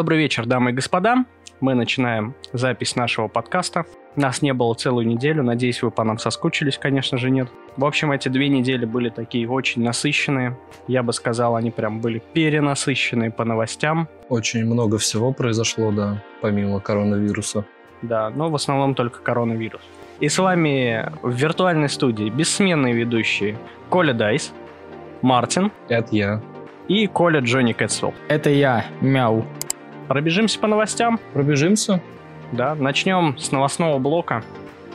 Добрый вечер, дамы и господа. Мы начинаем запись нашего подкаста. Нас не было целую неделю. Надеюсь, вы по нам соскучились, конечно же, нет. В общем, эти две недели были такие очень насыщенные. Я бы сказал, они прям были перенасыщенные по новостям. Очень много всего произошло, да, помимо коронавируса. Да, но в основном только коронавирус. И с вами в виртуальной студии бессменные ведущие Коля Дайс, Мартин Это я. и Коля Джонни Кэтсвелл. Это я, мяу. Пробежимся по новостям. Пробежимся? Да, начнем с новостного блока.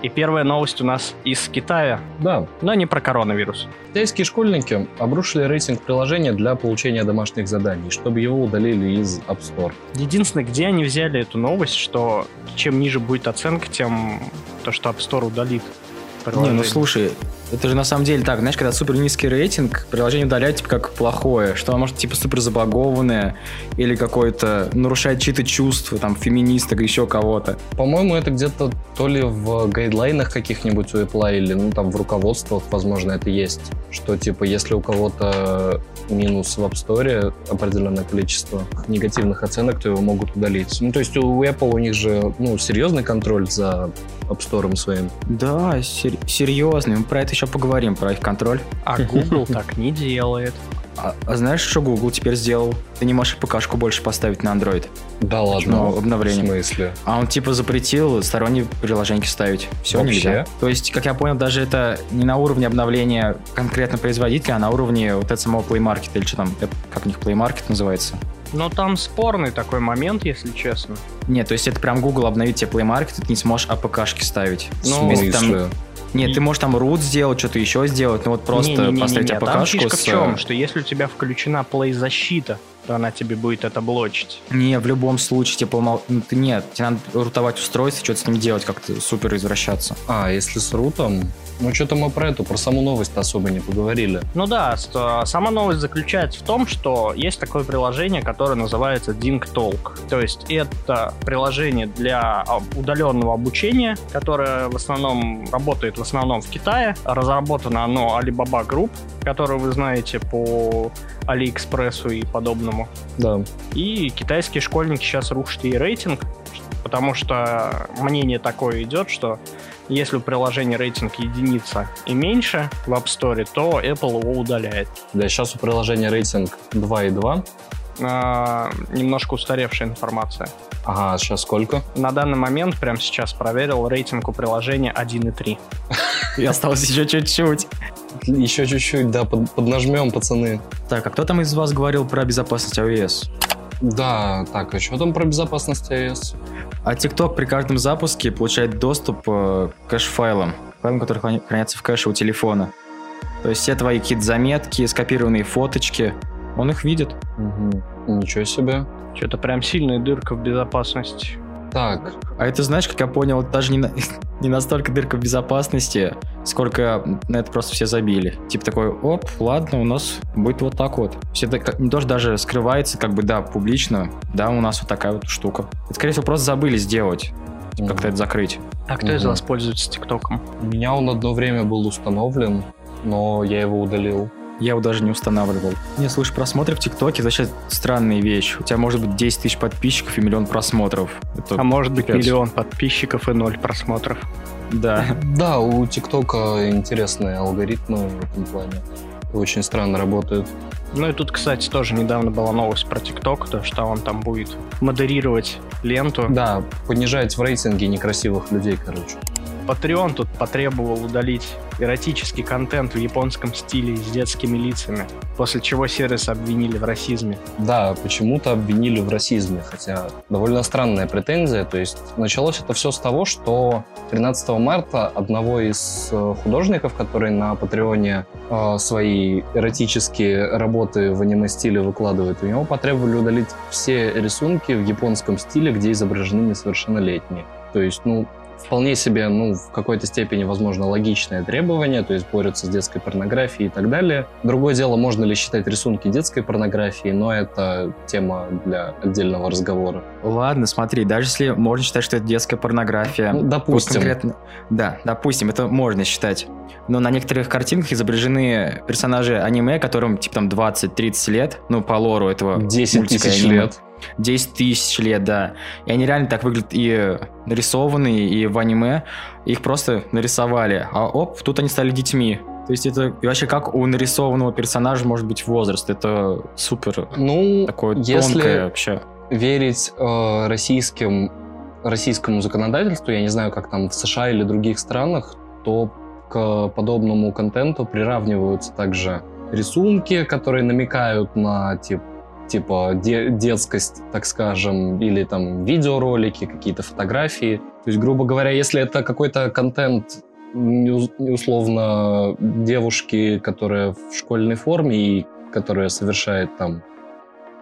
И первая новость у нас из Китая, Да. но не про коронавирус. Китайские школьники обрушили рейтинг приложения для получения домашних заданий, чтобы его удалили из App Store. Единственное, где они взяли эту новость, что чем ниже будет оценка, тем то, что App Store удалит. Не, приложение. ну слушай, это же на самом деле так, знаешь, когда супер низкий рейтинг, приложение удаляют типа как плохое, что оно может типа супер забагованное или какое-то нарушает чьи-то чувства, там, феминисток, еще кого-то. По-моему, это где-то то ли в гайдлайнах каких-нибудь у Apple или ну там в руководствах, возможно, это есть. Что типа если у кого-то минус в App Store определенное количество негативных оценок, то его могут удалить. Ну то есть у Apple у них же ну серьезный контроль за App Store своим. Да, сер- серьезно, мы про это еще поговорим, про их контроль. А Google так не делает. А, а знаешь, что Google теперь сделал? Ты не можешь ПКшку больше поставить на Android. Да ладно. обновление? В смысле? А он типа запретил сторонние приложения ставить. Все Вообще? нельзя. То есть, как я понял, даже это не на уровне обновления конкретно производителя, а на уровне вот этого самого Play Market или что там, как у них Play Market называется. Но там спорный такой момент, если честно. Нет, то есть это прям Google обновит тебе Play Market, и ты не сможешь АПКшки ставить. Ну, если там- Нет, ты можешь там root сделать, что-то еще сделать, но вот просто Не-не-не-не-не, поставить Там АПКшку фишка в с... чем, что если у тебя включена Play защита, то она тебе будет это блочить. Не, в любом случае, типа, ты нет, тебе надо рутовать устройство, что-то с ним делать, как-то супер извращаться. А, если с рутом? Ну, что-то мы про эту, про саму новость особо не поговорили. Ну да, а, сама новость заключается в том, что есть такое приложение, которое называется Ding Talk. То есть это приложение для а, удаленного обучения, которое в основном работает в основном в Китае. Разработано оно Alibaba Group, которую вы знаете по Алиэкспрессу и подобному. Да. И китайские школьники сейчас рушат ей рейтинг, потому что мнение такое идет, что если у приложения рейтинг единица и меньше в App Store, то Apple его удаляет. Да, сейчас у приложения рейтинг 2,2. А, немножко устаревшая информация. Ага, сейчас сколько? На данный момент, прямо сейчас проверил, рейтинг у приложения 1,3. И осталось еще чуть-чуть. Еще чуть-чуть, да, под- поднажмем, пацаны. Так, а кто там из вас говорил про безопасность iOS? Да, так, а что там про безопасность iOS? А TikTok при каждом запуске получает доступ э, к кэш-файлам, файлам, которые хранятся в кэше у телефона. То есть все твои какие-то заметки, скопированные фоточки, он их видит. Угу. Ничего себе. Что-то прям сильная дырка в безопасности. Так, А это, знаешь, как я понял, это даже не, на- не настолько дырка в безопасности, сколько на это просто все забили. Типа такой, оп, ладно, у нас будет вот так вот. Все это как- не то, что даже скрывается, как бы, да, публично, да, у нас вот такая вот штука. Это, скорее всего, просто забыли сделать, типа, как-то это закрыть. А кто из Мгм. вас пользуется ТикТоком? у меня он одно время был установлен, но я его удалил. Я его даже не устанавливал. Не, слушай, просмотры в ТикТоке это вообще странная вещь. У тебя может быть 10 тысяч подписчиков и миллион просмотров. Это- А может быть пипец. миллион подписчиков и ноль просмотров. Да. Да, у ТикТока интересные алгоритмы в этом плане. Очень странно работают. Ну и тут, кстати, тоже недавно была новость про ТикТок, то что он там будет модерировать ленту. Да, понижать в рейтинге некрасивых людей, короче. Patreon тут потребовал удалить эротический контент в японском стиле с детскими лицами, после чего сервис обвинили в расизме. Да, почему-то обвинили в расизме, хотя довольно странная претензия. То есть началось это все с того, что 13 марта одного из э, художников, который на Патреоне э, свои эротические работы в аниме-стиле выкладывает, у него потребовали удалить все рисунки в японском стиле, где изображены несовершеннолетние. То есть, ну, вполне себе, ну, в какой-то степени, возможно, логичное требование, то есть борются с детской порнографией и так далее. Другое дело, можно ли считать рисунки детской порнографией, но это тема для отдельного разговора. Ладно, смотри, даже если можно считать, что это детская порнография. Ну, допустим. Конкретно, да, допустим, это можно считать. Но на некоторых картинках изображены персонажи аниме, которым типа там 20-30 лет, ну, по лору этого 10 мультика тысяч лет. 10 тысяч лет, да. И они реально так выглядят и нарисованные, и в аниме. Их просто нарисовали. А оп, тут они стали детьми. То есть это и вообще как у нарисованного персонажа может быть возраст? Это супер Ну, такое если тонкое вообще. верить э, российским, российскому законодательству, я не знаю, как там в США или других странах, то к подобному контенту приравниваются также рисунки, которые намекают на тип, типа де- детскость, так скажем, или там видеоролики, какие-то фотографии. То есть, грубо говоря, если это какой-то контент условно девушки, которая в школьной форме и которая совершает там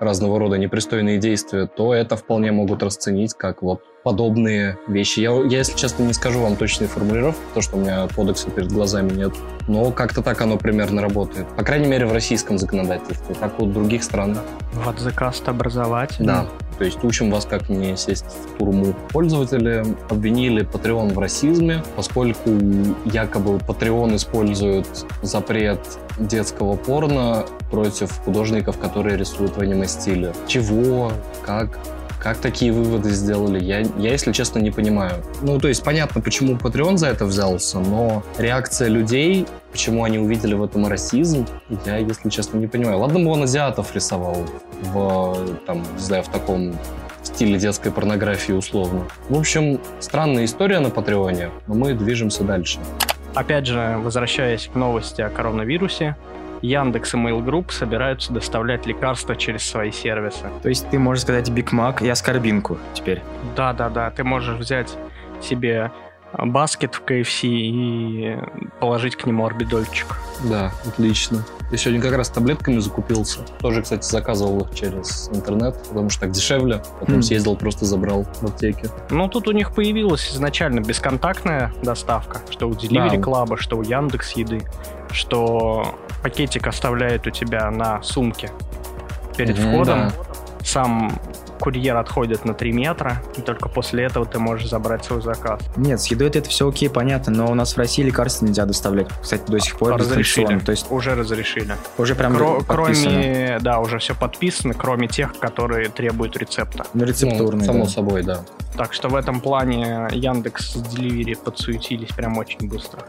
разного рода непристойные действия, то это вполне могут расценить как вот подобные вещи. Я, я, если честно, не скажу вам точные формулировки, потому что у меня кодекса перед глазами нет, но как-то так оно примерно работает. По крайней мере, в российском законодательстве. Как в других странах. Вот заказ образовательный. Да. То есть учим вас, как не сесть в турму. Пользователи обвинили Patreon в расизме, поскольку якобы Patreon использует запрет детского порно против художников, которые рисуют в аниме-стиле. Чего? Как? Как такие выводы сделали? Я, я, если честно, не понимаю. Ну, то есть понятно, почему Patreon за это взялся, но реакция людей, почему они увидели в этом расизм, я, если честно, не понимаю. Ладно бы он азиатов рисовал в, там, не знаю, в таком стиле детской порнографии условно. В общем, странная история на Патреоне, но мы движемся дальше. Опять же, возвращаясь к новости о коронавирусе, Яндекс и Mail Group собираются доставлять лекарства через свои сервисы. То есть ты можешь сказать Биг Мак и аскорбинку теперь. Да-да-да, ты можешь взять себе баскет в KFC и положить к нему орбидольчик. Да, отлично. Я сегодня как раз таблетками закупился. Тоже, кстати, заказывал их через интернет, потому что так дешевле. Потом Хм. съездил, просто забрал в аптеке. Ну, тут у них появилась изначально бесконтактная доставка, что у Delivery Да. Club, что у Яндекс Еды, что пакетик оставляет у тебя на сумке перед Мгм, входом. да. Сам курьер отходит на 3 метра, и только после этого ты можешь забрать свой заказ. Нет, с едой это все окей, понятно, но у нас в России лекарства нельзя доставлять. Кстати, до сих пор разрешили. То есть Уже разрешили. уже прям Кро- подписано. кроме, да, уже все подписано, кроме тех, которые требуют рецепта. Ну, рецептурный, Ну, само да. собой, да. Так что в этом плане Яндекс с Delivery подсуетились прям очень быстро.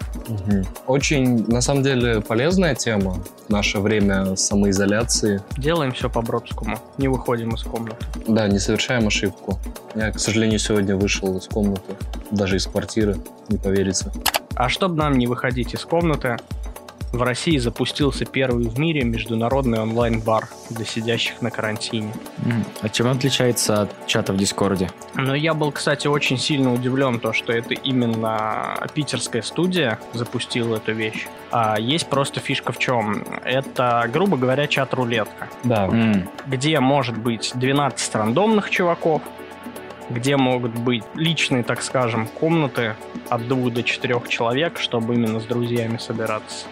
Очень, на самом деле, полезная тема в наше время самоизоляции. Делаем все по-бродскому, не выходим из комнаты. Да, не совершаем ошибку. Я, к сожалению, сегодня вышел из комнаты, даже из квартиры, не поверится. А чтобы нам не выходить из комнаты, в России запустился первый в мире международный онлайн-бар для сидящих на карантине. А чем он отличается от чата в Дискорде? Но я был, кстати, очень сильно удивлен, то, что это именно питерская студия запустила эту вещь. А есть просто фишка в чем? Это, грубо говоря, чат-рулетка, Да. Где может быть 12 рандомных чуваков, где могут быть личные, так скажем, комнаты от двух до четырех человек, чтобы именно с друзьями собираться.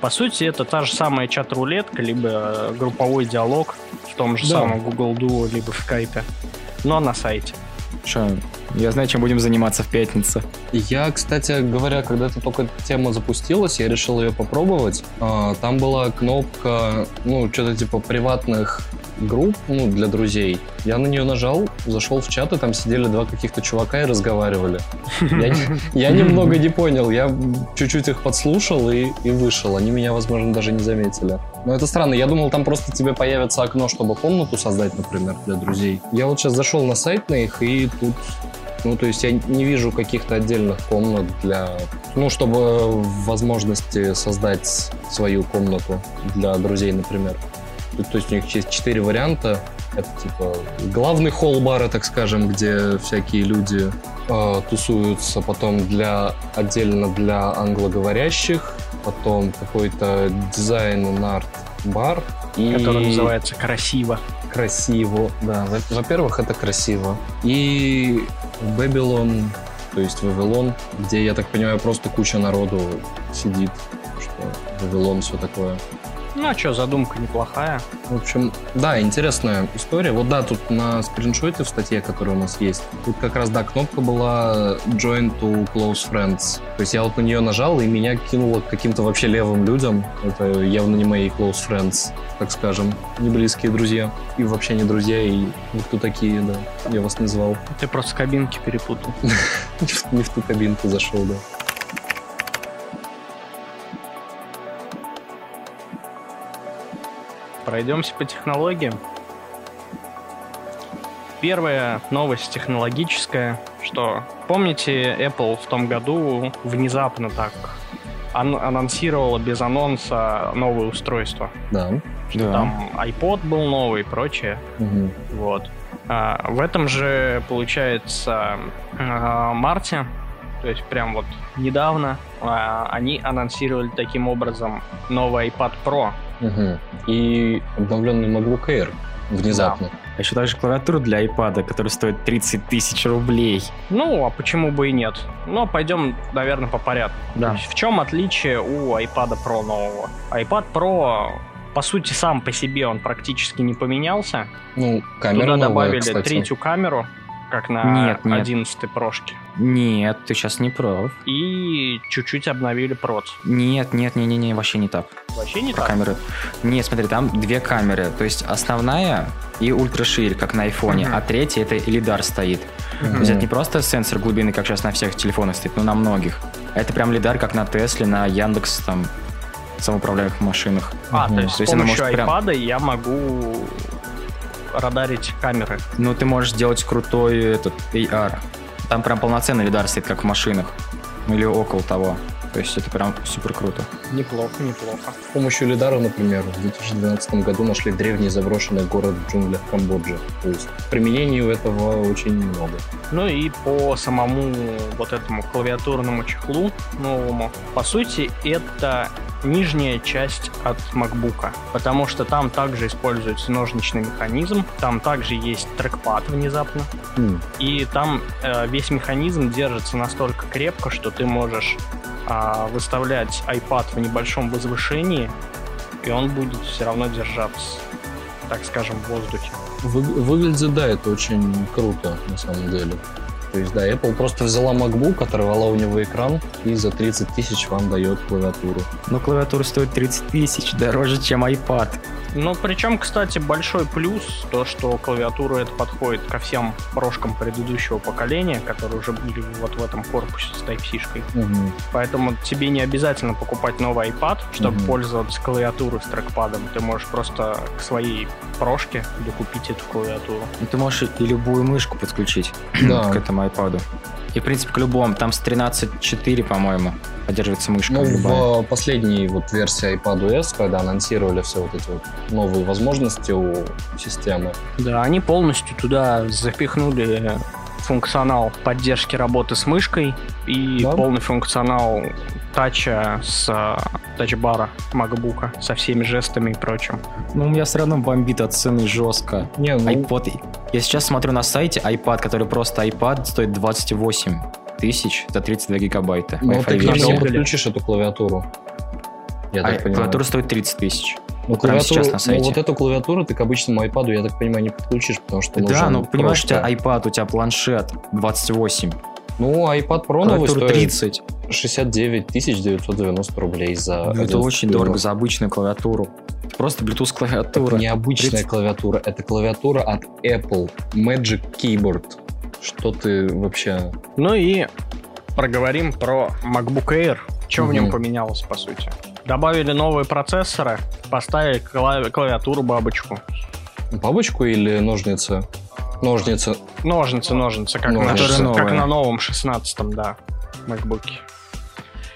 По сути, это та же самая чат-рулетка, либо э, групповой диалог в том же Да. самом Google Duo, либо в Skype, но на сайте. Шо, я знаю, чем будем заниматься в пятницу. Я, кстати говоря, когда эта только эта тема запустилась, я решил ее попробовать. А, Там была кнопка, ну, что-то типа приватных групп, ну, для друзей. Я на нее нажал, зашел в чат, и там сидели два каких-то чувака и разговаривали. Я, я немного не понял, я чуть-чуть их подслушал и, и вышел. Они меня, возможно, даже не заметили. Но это странно, я думал, там просто тебе появится окно, чтобы комнату создать, например, для друзей. Я вот сейчас зашел на сайт на их, и тут ну, то есть я не вижу каких-то отдельных комнат для... Ну, чтобы возможности создать свою комнату для друзей, например. То, есть у них есть четыре варианта. Это типа главный холл бара, так скажем, где всякие люди э, тусуются. Потом для отдельно для англоговорящих. Потом какой-то дизайн and арт бар. И который называется «Красиво». красиво, да. Во- Во-первых, это красиво. И Babylon то есть Вавилон, где, я так понимаю, просто куча народу сидит, что Вавилон, все такое. Ну а что, задумка неплохая. В общем, да, интересная история. Вот да, тут на скриншоте в статье, которая у нас есть, тут как раз, да, кнопка была Join to Close Friends. То есть я вот на нее нажал, и меня кинуло к каким-то вообще левым людям. Это явно не мои close friends, так скажем, не близкие друзья. И вообще не друзья, и никто такие, да. Я вас не звал. Ты просто кабинки перепутал. Не в ту кабинку зашел, да. Пройдемся по технологиям. Первая новость технологическая, что помните, Apple в том году внезапно так ан- анонсировала без анонса новое устройство. Да. Да. Там iPod был новый и прочее. Мгм. Вот. А, в этом же, получается, а, марте, то есть прям вот недавно, а, они анонсировали таким образом новый iPad Pro. Мгм. И обновленный MacBook Air внезапно. А еще также клавиатура для iPad, которая стоит 30 тысяч рублей. Ну, а почему бы и нет? Но пойдем, наверное, по порядку. Да. в чем отличие у iPad Pro нового? iPad Pro, по сути, сам по себе он практически не поменялся. Ну, камера Туда новая, добавили кстати. третью камеру, как на Нет, нет. 11 прошке. Нет, ты сейчас не прав. И чуть-чуть обновили проц. Нет, нет, не, не, не, вообще не так. Вообще не Про так? камеры. Нет, смотри, там две камеры. То есть основная и ультраширь, как на айфоне, Мгм. а третья это лидар стоит. То есть это не просто сенсор глубины, как сейчас на всех телефонах стоит, но на многих. Это прям лидар, как на Тесле, на Яндекс, там, самоуправляемых машинах. А, Мгм. то есть То с есть она помощью может прям- iPad я могу радарить камеры. Ну, ты можешь сделать крутой этот AR. Там прям полноценный лидар стоит, как в машинах. Или около того. То есть это прям супер круто. Неплохо, неплохо. С помощью лидара, например, в 2012 году нашли древний заброшенный город в джунглях Камбоджи. То есть применений у этого очень много. Ну и по самому вот этому клавиатурному чехлу новому, по сути, это нижняя часть от MacBook, потому что там также используется ножничный механизм, там также есть трекпад внезапно, М, и там э, весь механизм держится настолько крепко, что ты можешь а, выставлять iPad небольшом возвышении, и он будет все равно держаться, так скажем, в воздухе. вы- выглядит, да, это очень круто, на самом деле. То есть, да, Apple просто взяла MacBook, оторвала у него экран и за 30 тысяч вам дает клавиатуру. Но клавиатура стоит 30 тысяч, дороже, чем iPad. Ну, причем, кстати, большой плюс то, что клавиатура это подходит ко всем прошкам предыдущего поколения, которые уже были вот в этом корпусе с Type-C-шкой. Мгм. Поэтому тебе не обязательно покупать новый iPad, чтобы Мгм. пользоваться клавиатурой с трекпадом. Ты можешь просто к своей прошке докупить эту клавиатуру. Ну, ты можешь и любую мышку подключить Да. к этому iPad. И, в принципе, к любому. Там с 13.4, по-моему, поддерживается мышка Ну, любая. в последней вот версии iPadOS, когда анонсировали все вот эти вот новые возможности у системы, Да, они полностью туда запихнули функционал поддержки работы с мышкой и Да. полный функционал тача с э, тачбара MacBook со всеми жестами и прочим. Ну, у меня все равно бомбит от цены жестко. не, ну, iPod. Я сейчас смотрю на сайте iPad, который просто iPad, стоит 28 тысяч за 32 гигабайта. ну, Wi-Fi ты к нему подключишь эту клавиатуру. Я А так понимаю. клавиатура стоит 30 тысяч. Ну, прямо клавиатуру- сейчас на ну, сайте. вот эту клавиатуру ты к обычному iPad, я так понимаю, не подключишь, потому что Да, ну понимаешь, у тебя просто- iPad, у тебя планшет 28, Ну, iPad Pro новый стоит 30. 69 990 рублей за Ну, это очень штук. дорого за обычную клавиатуру. Просто Bluetooth Это клавиатура. не обычная 30. клавиатура, это клавиатура от Apple. Magic Keyboard. Что ты вообще... Ну и проговорим про MacBook Air. Что в нем поменялось, по сути? Добавили новые процессоры, поставили клави- клавиатуру бабочку. Бабочку или ножницы? Ножницы. Ножницы, ножницы, как, Ножницы. на, как на новом 16-м, да, MacBook.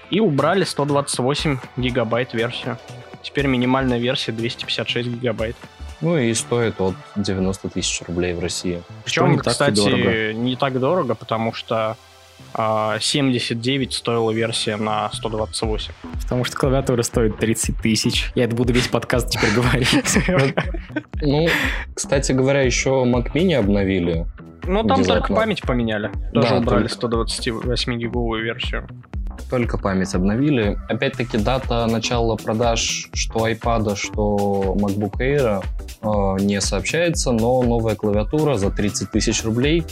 И убрали 128 гигабайт версию. Теперь минимальная версия 256 гигабайт. Ну и стоит от 90 тысяч рублей в России. Причем, не кстати, дорого. не так дорого, потому что 79 стоила версия на 128. Потому что клавиатура стоит 30 тысяч. Я это буду весь подкаст теперь говорить. Ну, кстати говоря, еще Mac Mini обновили. Ну, там только память поменяли. Тоже убрали только. 128-гиговую версию. Только память обновили. Опять-таки дата начала продаж что iPad, что MacBook Air э, не сообщается, но новая клавиатура за 30 тысяч рублей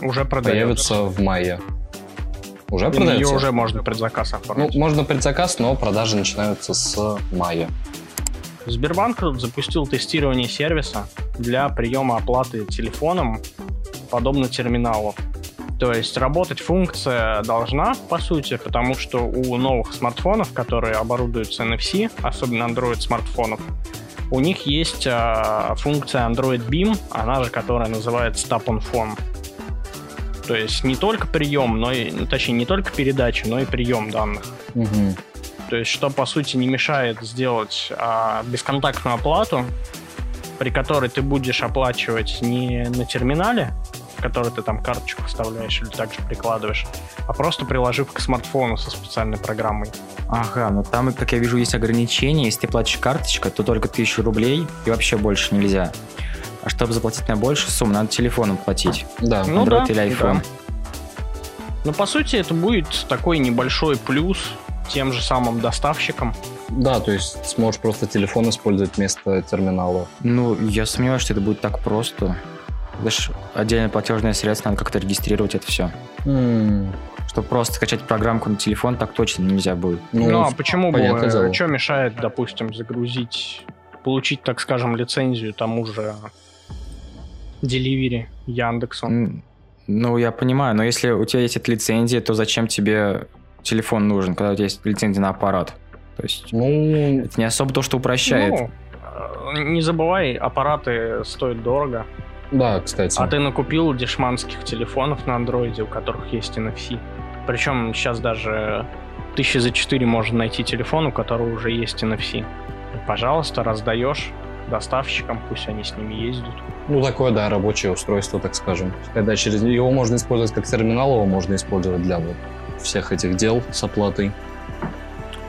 Уже продается. появится в мае. Уже Ее продается? уже можно предзаказ Ну, оформить. можно предзаказ, но продажи начинаются с мая. Сбербанк запустил тестирование сервиса для приема оплаты телефоном, подобно терминалу. То есть работать функция должна, по сути, потому что у новых смартфонов, которые оборудуются NFC, особенно Android смартфонов, у них есть а, функция Android Beam, она же, которая называется Tap on Phone. То есть не только прием, но и, ну, точнее, не только передача, но и прием данных. Мгм. То есть, что по сути не мешает сделать а, бесконтактную оплату, при которой ты будешь оплачивать не на терминале, в который ты там карточку вставляешь или также прикладываешь, а просто приложив к смартфону со специальной программой. Ага, но там, как я вижу, есть ограничения. Если ты платишь карточкой, то только 1000 рублей и вообще больше нельзя. А чтобы заплатить на большую сумму, надо телефоном платить. Да. Ну Android да, или iPhone. да. Но по сути это будет такой небольшой плюс тем же самым доставщикам. Да, то есть сможешь просто телефон использовать вместо терминала. Ну, я сомневаюсь, что это будет так просто. Ж отдельное платежное средство, надо как-то регистрировать это все. М, Чтобы просто скачать программку на телефон, так точно нельзя будет. Ну, Ну, а почему бы, дело. что мешает, допустим, загрузить, получить, так скажем, лицензию тому же Delivery Яндексу? М, Ну, я понимаю, но если у тебя есть эта лицензия, то зачем тебе телефон нужен, когда у тебя есть лицензия на аппарат? То есть Ну, это не особо то, что упрощает. Ну, э, не забывай, аппараты стоят дорого. да, кстати. А ты накупил дешманских телефонов на андроиде, у которых есть NFC. Причем сейчас даже тысячи за четыре можно найти телефон, у которого уже есть NFC. Пожалуйста, раздаешь доставщикам, пусть они с ними ездят. Ну, такое, да, рабочее устройство, так скажем. Когда через его можно использовать как терминал, его можно использовать для вот всех этих дел с оплатой.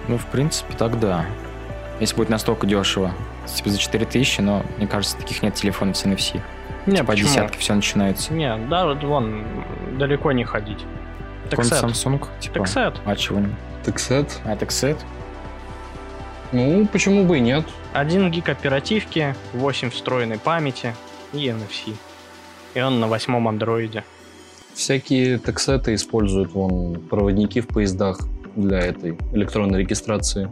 Ну, в принципе, тогда. Если будет настолько дешево. Типа за 4000, но мне кажется, таких нет телефонов с NFC. Не, По почему? десятке все начинается. Не, да, вот вон, далеко не ходить. Таксет. Samsung, типа. Таксет. А чего не? Таксет? А, таксет? Ну, почему бы и нет? 1 гиг оперативки, 8 встроенной памяти и NFC. И он на восьмом андроиде. Всякие таксеты используют вон проводники в поездах для этой электронной регистрации.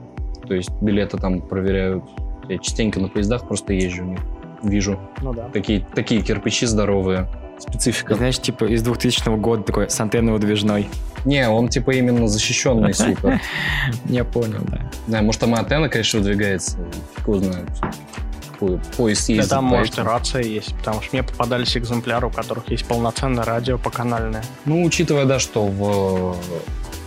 То есть билеты там проверяют. Я частенько на поездах просто езжу, у них вижу. Ну да. Такие, такие кирпичи здоровые. Специфика. Знаешь, типа из 2000 года такой с антенной выдвижной. Не, он типа именно защищенный супер. Я понял, да. Да, может там и антенна, конечно, выдвигается. Фиг знает. По- Поезд Да ездит. там, по может, и рация есть, потому что мне попадались экземпляры, у которых есть полноценное радио поканальное. Ну, учитывая, да, что в,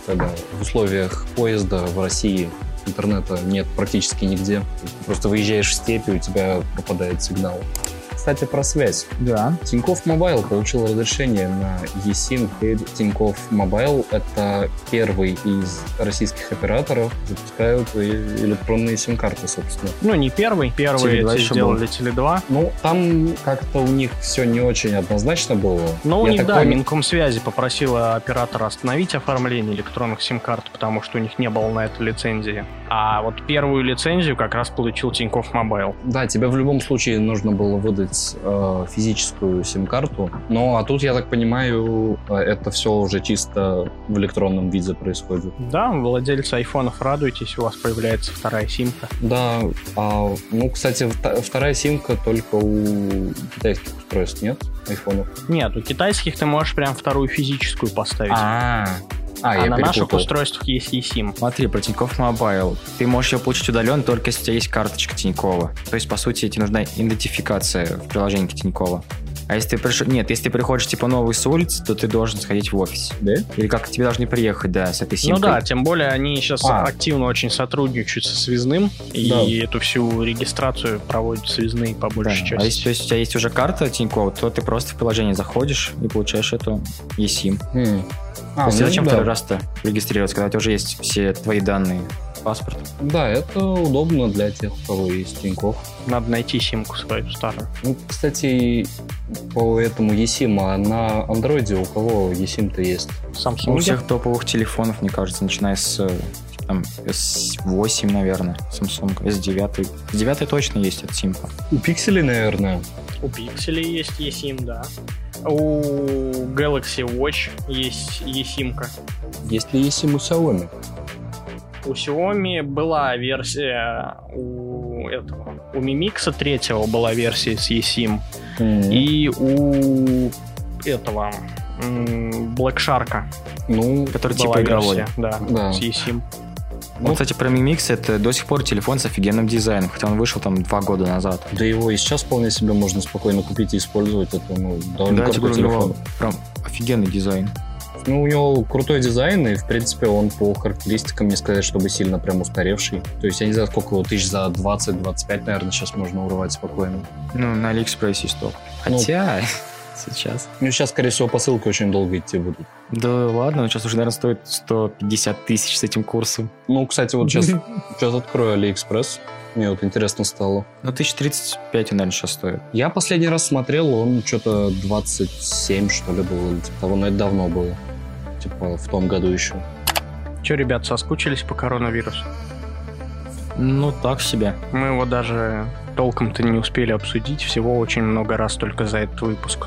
когда в условиях поезда в России интернета нет практически нигде. Просто выезжаешь в степь, и у тебя пропадает сигнал. Кстати, про связь. Да. Тинькофф Мобайл получил разрешение на eSIM. Теперь Тинькофф Мобайл — это первый из российских операторов, запускают и электронные сим-карты, собственно. Ну, не первый. Первый Теле2 эти еще сделали Теле2. Ну, там как-то у них все не очень однозначно было. Но у Я них, так да, понял- Минкомсвязи попросила оператора остановить оформление электронных сим-карт, потому что у них не было на это лицензии. А вот первую лицензию как раз получил Тинькофф Мобайл. Да, тебе в любом случае нужно было выдать э, физическую сим-карту. Ну, а тут, я так понимаю, э, это все уже чисто в электронном виде происходит. Да, владельцы айфонов, радуйтесь, у вас появляется вторая симка. Да, а, ну, кстати, вторая симка только у китайских устройств, нет? Айфонов. Нет, у китайских ты можешь прям вторую физическую поставить. А, а, А я на наших устройствах есть eSIM. Смотри, про Тинькофф Мобайл. Ты можешь ее получить удаленно только если у тебя есть карточка Тинькова. То есть, по сути, тебе нужна идентификация в приложении Тинькова. А если ты пришел... Нет, если ты приходишь, типа, новый с улицы, то ты должен сходить в офис. Да? Или как тебе должны приехать, да, с этой симкой. Ну да, тем более они сейчас А. активно очень сотрудничают со связным, и Да. эту всю регистрацию проводят связные по Да. большей А части. если то есть, у тебя есть уже карта Тинькова, то ты просто в приложение заходишь и получаешь эту eSIM. М. А, то есть ну зачем да. второй раз-то регистрироваться, когда у тебя уже есть все твои данные? Паспорт. Да, это удобно для тех, у кого есть Тинькофф. Надо найти симку свою старую. Ну, кстати, по этому eSIM, а на андроиде у кого eSIM-то есть? Samsung. У всех топовых телефонов, мне кажется, начиная с там, S8, наверное, Samsung, S9. S9 точно есть от Симпа. У пикселей, наверное. У Pixel есть eSIM, да. У Galaxy Watch есть eSIM-ка. Есть ли eSIM у Xiaomi? У Xiaomi была версия у этого. У Mi Mix третьего была версия с eSIM. М, И у этого Black Shark Ну, Который типа игровой. версия, да, Да. с eSIM. Ну, Вот, кстати, про Mi Mix это до сих пор телефон с офигенным дизайном, хотя он вышел там два года назад. да его и сейчас вполне себе можно спокойно купить и использовать. Это, ну, довольно да, крутой телефон. прям офигенный дизайн. Ну, у него крутой дизайн, и, в принципе, он по характеристикам не сказать, чтобы сильно прям устаревший. То есть, я не знаю, сколько его тысяч за 20-25, наверное, сейчас можно урвать спокойно. Ну, на Алиэкспрессе есть топ. Ну, Хотя, сейчас. Ну, сейчас, скорее всего, посылки очень долго идти будут. Да ладно, он сейчас уже, наверное, стоит 150 тысяч с этим курсом. Ну, кстати, вот сейчас, сейчас открою Алиэкспресс. Мне вот интересно стало. Ну, 1035 он, наверное, сейчас стоит. Я последний раз смотрел, он что-то 27, что ли, был, или типа того, но это давно было. Типа в том году еще. Че, ребят, соскучились по коронавирусу? Ну, так себе. Мы его даже толком-то не успели обсудить, всего очень много раз только за этот выпуск.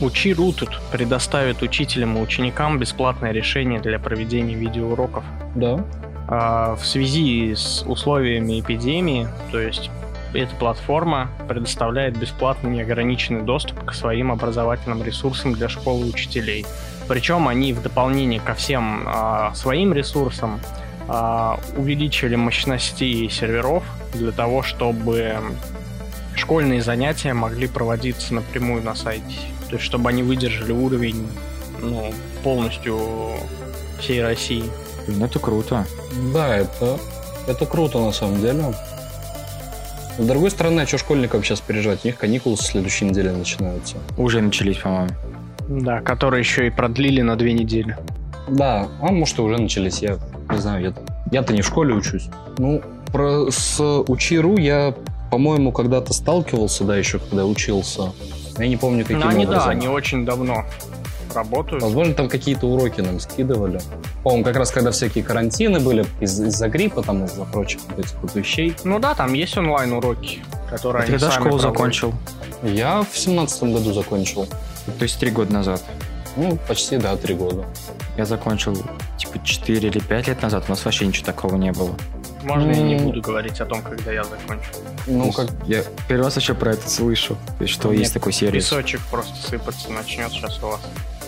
Учи.ру тут предоставит учителям и ученикам бесплатное решение для проведения видеоуроков. Да. А, В связи с условиями эпидемии, то есть эта платформа предоставляет бесплатный неограниченный доступ к своим образовательным ресурсам для школ и учителей. Причем они в дополнение ко всем а, своим ресурсам а, увеличили мощности серверов для того, чтобы школьные занятия могли проводиться напрямую на сайте. То есть, чтобы они выдержали уровень ну, полностью всей России. Ну, это круто. Да, это, это круто на самом деле. С другой стороны, а что школьникам сейчас переживать? У них каникулы с следующей недели начинаются. Уже начались, по-моему. Да, которые еще и продлили на две недели. Да, а может и уже начались, я не знаю, я, я-то не в школе учусь. Ну, про, с Учи.ру я, по-моему, когда-то сталкивался, да, еще когда учился. Я не помню, каким Ну, они, да, образом. они очень давно работают. Возможно, там какие-то уроки нам скидывали. По-моему, как раз когда всякие карантины были из- из-за гриппа, там, из-за прочих вот этих вот вещей. Ну да, там есть онлайн-уроки, которые они Когда сами школу проводят. закончил? Я в семнадцатом году закончил. То есть три года назад. Ну, почти, да, три года. Я закончил, типа, 4 или 5 лет назад. У нас вообще ничего такого не было. Можно я не М. буду говорить о том, когда я закончу. Ну, как... Я первый раз вообще про это слышу. То есть, что Нет, есть такой сервис. Песочек просто сыпаться начнет сейчас у вас.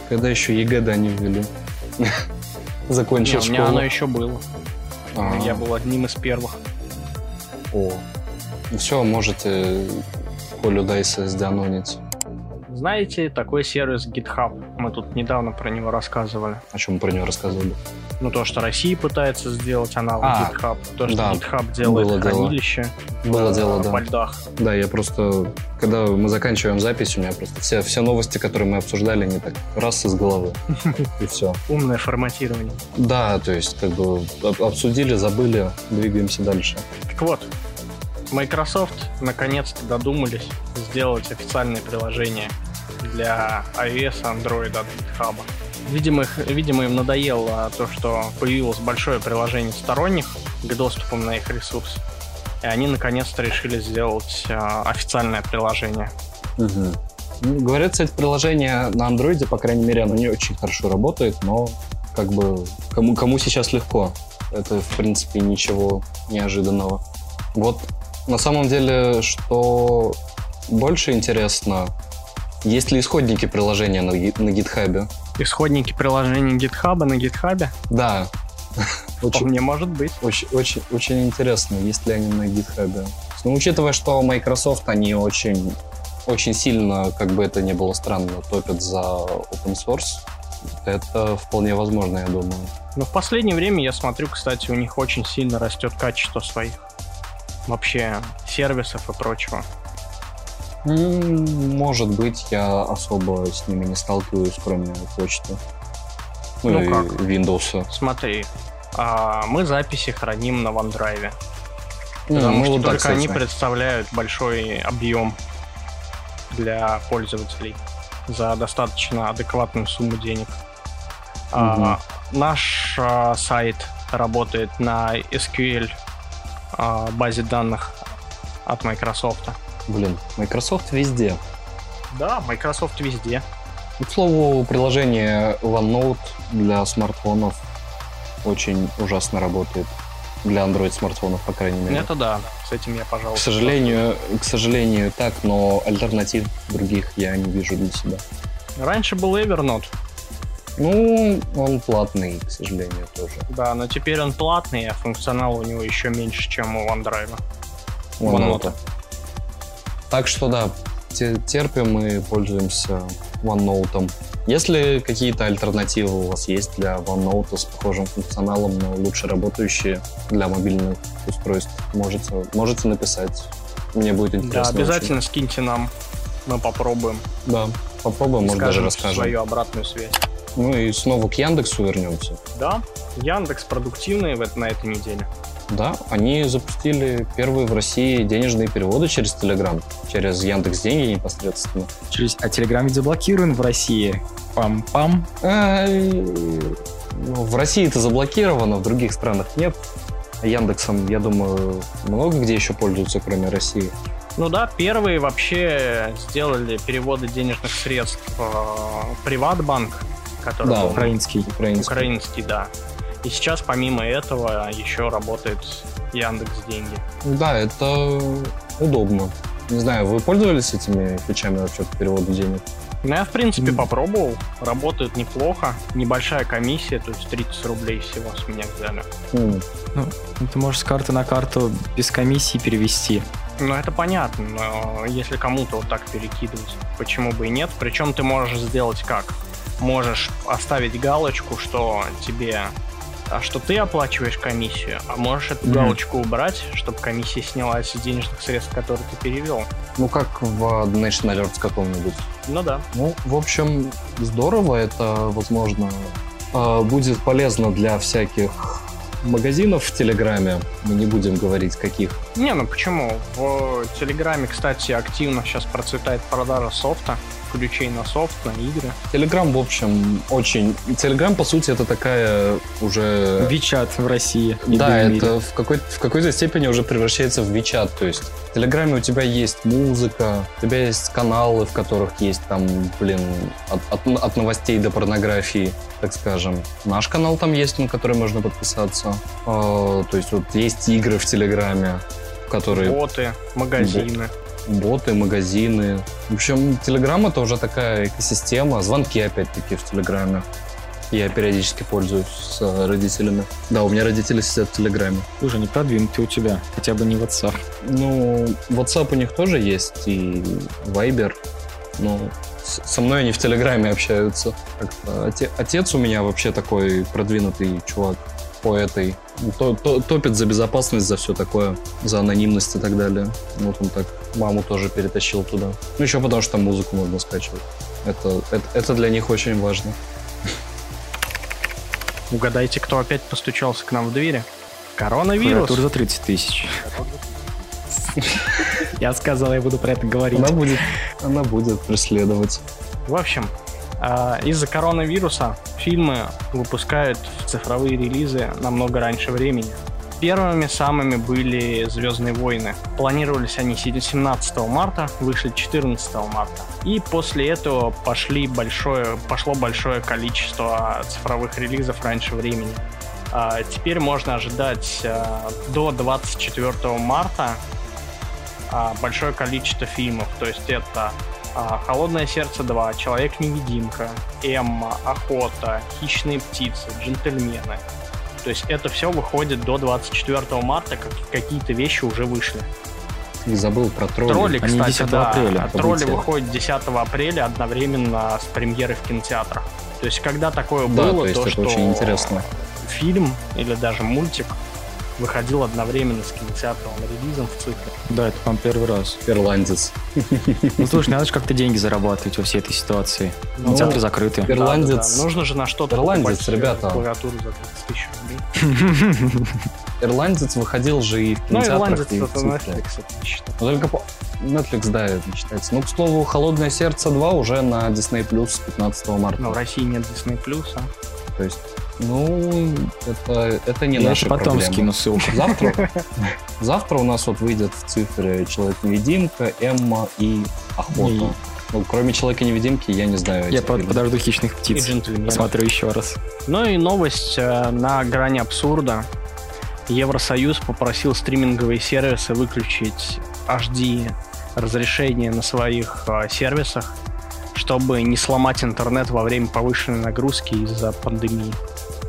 Когда еще ЕГЭ, да, не ввели. Закончил Не, у меня школу. оно еще было. А, Я был одним из первых. О. Ну все, можете Колю Дайса сданонить. Знаете, такой сервис GitHub. Мы тут недавно про него рассказывали. О чем мы про него рассказывали? Ну, то, что Россия пытается сделать аналог А, GitHub. То, что да, GitHub делает было хранилище Было э, дело, во да. льдах. Да, я просто, когда мы заканчиваем запись, у меня просто все, все новости, которые мы обсуждали, они так раз из головы. И все. Умное форматирование. Да, то есть, как бы об- обсудили, забыли, двигаемся дальше. Так вот, Microsoft наконец-то додумались сделать официальное приложение для iOS Android от GitHub. Видимо, их, видимо, им надоело то, что появилось большое приложение сторонних к доступам на их ресурс. И они наконец-то решили сделать а, официальное приложение. Ну, Говорят, кстати, приложение на андроиде, по крайней мере, оно не очень хорошо работает, но как бы кому, кому сейчас легко. Это, в принципе, ничего неожиданного. Вот на самом деле, что больше интересно, есть ли исходники приложения на, на гитхабе? Исходники приложения GitHub на GitHub? Да. Очень, Вполне может быть. очень, очень, очень интересно, есть ли они на гитхабе. Но учитывая, что Microsoft, они очень, очень сильно, как бы это ни было странно, топят за open source, это вполне возможно, я думаю. Но в последнее время я смотрю, кстати, у них очень сильно растет качество своих вообще сервисов и прочего. М, Может быть, я особо с ними не сталкиваюсь, кроме почты. Ну, Ну и как? Windows. Смотри, а, мы записи храним на OneDrive. Ну, Потому ну, что вот только они представляют большой объем для пользователей за достаточно адекватную сумму денег. А, наш а, сайт работает на SQL а, базе данных от Microsoft. Блин, Microsoft везде. Да, Microsoft везде. К слову, приложение OneNote для смартфонов очень ужасно работает. Для Android смартфонов, по крайней мере. Это да, с этим я, К пожалуй. сожалению, к сожалению, так, но альтернатив других я не вижу для себя. Раньше был Evernote, Ну, он платный, к сожалению, тоже. да, но теперь он платный, а функционал у него еще меньше, чем у OneDrive. OneNote. Так что да, те- терпим и пользуемся OneNote. Если какие-то альтернативы у вас есть для OneNote с похожим функционалом, но лучше работающие для мобильных устройств, можете, можете написать. Мне будет Да, интересно. обязательно скиньте нам, мы попробуем. очень. Да, попробуем, может даже скажем расскажем. свою обратную связь. Ну и снова к Яндексу вернемся. Да, Яндекс продуктивный в это- на этой неделе. Да, они запустили первые в России денежные переводы через Telegram, через Яндекс Деньги непосредственно. Через... А Telegram ведь заблокирован в России. Пам-пам. Ай, ну, В России это заблокировано, в других странах нет. Яндексом, я думаю, много где еще пользуются, кроме России. Ну да, первые вообще сделали переводы денежных средств э, Приватбанк, который Да, был Украинский. Украинский. украинский, да. И сейчас помимо этого еще работает Яндекс Деньги. Да, это удобно. Не знаю, вы пользовались этими фичами вообще по переводу денег? Ну, я, в принципе, Мгм. попробовал. Работает неплохо. Небольшая комиссия, то есть 30 рублей всего с меня взяли. М, Ну, ты можешь с карты на карту без комиссии перевести. Ну, это понятно, но если кому-то вот так перекидывать, почему бы и нет? Причем ты можешь сделать как? Можешь оставить галочку, что тебе а что ты оплачиваешь комиссию, а можешь эту Мгм. галочку убрать, чтобы комиссия снялась с денежных средств, которые ты перевел. Ну, как в Donation Alerts каком-нибудь. Ну да. Ну, в общем, здорово. Это, возможно, э, будет полезно для всяких магазинов в Телеграме. Мы не будем говорить, каких. Не, ну почему? В Телеграме, кстати, активно сейчас процветает продажа софта, ключей на софт, на игры. Телеграм, в общем, очень... Телеграм, по сути, это такая уже... Вичат в России. Да, в это в, какой в какой-то степени уже превращается в Вичат. То есть в Телеграме у тебя есть музыка, у тебя есть каналы, в которых есть там, блин, от, от- от новостей до порнографии, так скажем. Наш канал там есть, на который можно подписаться. А, то есть вот есть игры в Телеграме, которые Боты, магазины. Боты, магазины. В общем, Телеграм это уже такая экосистема. Звонки опять-таки в Телеграме. Я периодически пользуюсь с э, родителями. Да, у меня родители сидят в Телеграме. Слушай, не продвинутый у тебя. Хотя бы не WhatsApp. Ну, WhatsApp у них тоже есть, и Viber. Но со мной они в Телеграме общаются. Оте- отец у меня вообще такой продвинутый чувак по этой. То- то- топит за безопасность, за все такое, за анонимность и так далее. Вот он так маму тоже перетащил туда. Ну, еще потому что там музыку можно скачивать. Это, это, это для них очень важно. Угадайте, кто опять постучался к нам в двери? Коронавирус. Клавиатура за 30 тысяч. Я сказал, я буду про это говорить. Она будет, она будет преследовать. В общем, из-за коронавируса фильмы выпускают цифровые релизы намного раньше времени. Первыми самыми были «Звездные войны». Планировались они 17 марта, вышли 14 марта. И после этого пошли большое, пошло большое количество цифровых релизов раньше времени. А, Теперь можно ожидать а, до 24 марта а, большое количество фильмов. То есть это а, Холодное сердце 2, Человек-невидимка, Эмма, Охота, Хищные птицы, Джентльмены. То есть это все выходит до 24 марта, как какие-то вещи уже вышли. И забыл про тролли. Тролли, Они кстати, 10 да. апреля, Тролли полетели. выходят 10 апреля одновременно с премьерой в кинотеатрах. То есть когда такое Да, было, то есть это что очень интересно. фильм или даже мультик выходил одновременно с кинотеатровым релизом в цикле. Да, это, по первый раз. Ирландец. Ну, слушай, надо же как-то деньги зарабатывать во всей этой ситуации. Ну, Кинотеатры закрыты. Ир- Ирландец. Нужно же на что-то Ирландец, ребята. клавиатуру за 30 тысяч рублей. Ирландец выходил же и в Ну, кинотеатрах, ирландец и в. Netflix, это не. Но только по... Netflix, да, это не считается. Ну, к слову, «Холодное сердце 2» уже на Disney Plus с 15 марта. Но в России нет Disney+, а? То есть, ну, это, это не Я наша потом проблема. скину ссылку. Завтра, завтра у нас вот выйдет в цифре Человек-невидимка, Эмма и Охота. И- Ну, кроме Человека-невидимки, я не знаю. Я под- подожду хищных птиц. Посмотрю еще раз. Ну и новость э, на грани абсурда. Евросоюз попросил стриминговые сервисы выключить HD разрешение на своих э, сервисах, чтобы не сломать интернет во время повышенной нагрузки из-за пандемии.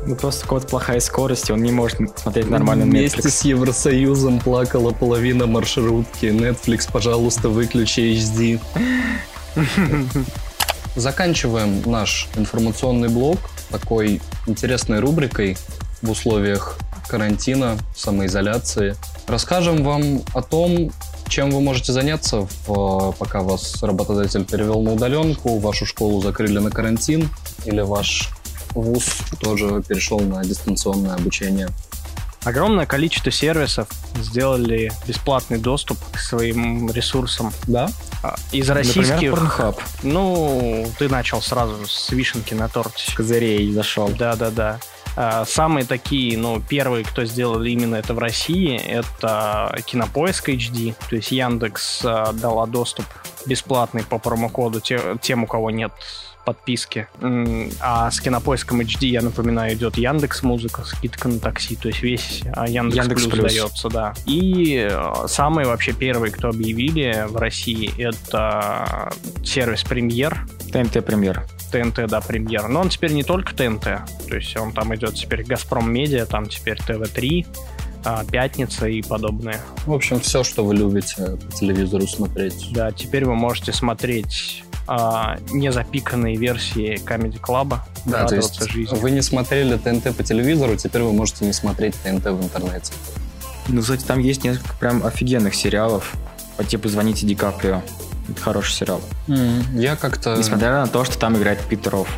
Ну просто кого-то плохая скорость, он не может смотреть нормально Вместе Netflix. с Евросоюзом плакала половина маршрутки. Netflix, пожалуйста, выключи HD. Заканчиваем наш информационный блок такой интересной рубрикой в условиях карантина, самоизоляции. Расскажем вам о том, чем вы можете заняться, в- пока вас работодатель перевел на удаленку, вашу школу закрыли на карантин, или ваш вуз тоже перешел на дистанционное обучение. Огромное количество сервисов сделали бесплатный доступ к своим ресурсам. Да? А, Из Например, российских... Pornhub. Ну, ты начал сразу с вишенки на торте. С козырей зашел. Да-да-да. А, Самые такие, ну, первые, кто сделали именно это в России, это Кинопоиск HD. То есть Яндекс а, дала доступ бесплатный по промокоду те- тем, у кого нет подписки. А с Кинопоиском HD, я напоминаю, идет Яндекс Музыка, скидка на такси, то есть весь а, Яндекс, Яндекс Плюс Плюс. дается, да. И э, самые вообще первые, кто объявили в России, это сервис Премьер, ТНТ премьер. ТНТ, да, премьер. Но он теперь не только ТНТ, то есть он там идет теперь Газпром Медиа, там теперь ТВ-3, а, Пятница и подобное. В общем, все, что вы любите по телевизору смотреть. Да, теперь вы можете смотреть а, незапиканные версии Comedy Club, Да, то есть жизни. вы не смотрели ТНТ по телевизору, теперь вы можете не смотреть ТНТ в интернете. Ну, кстати, там есть несколько прям офигенных сериалов. По типу «Звоните Ди Каприо». Это хороший сериал. Я как-то... Несмотря на то, что там играет Петров.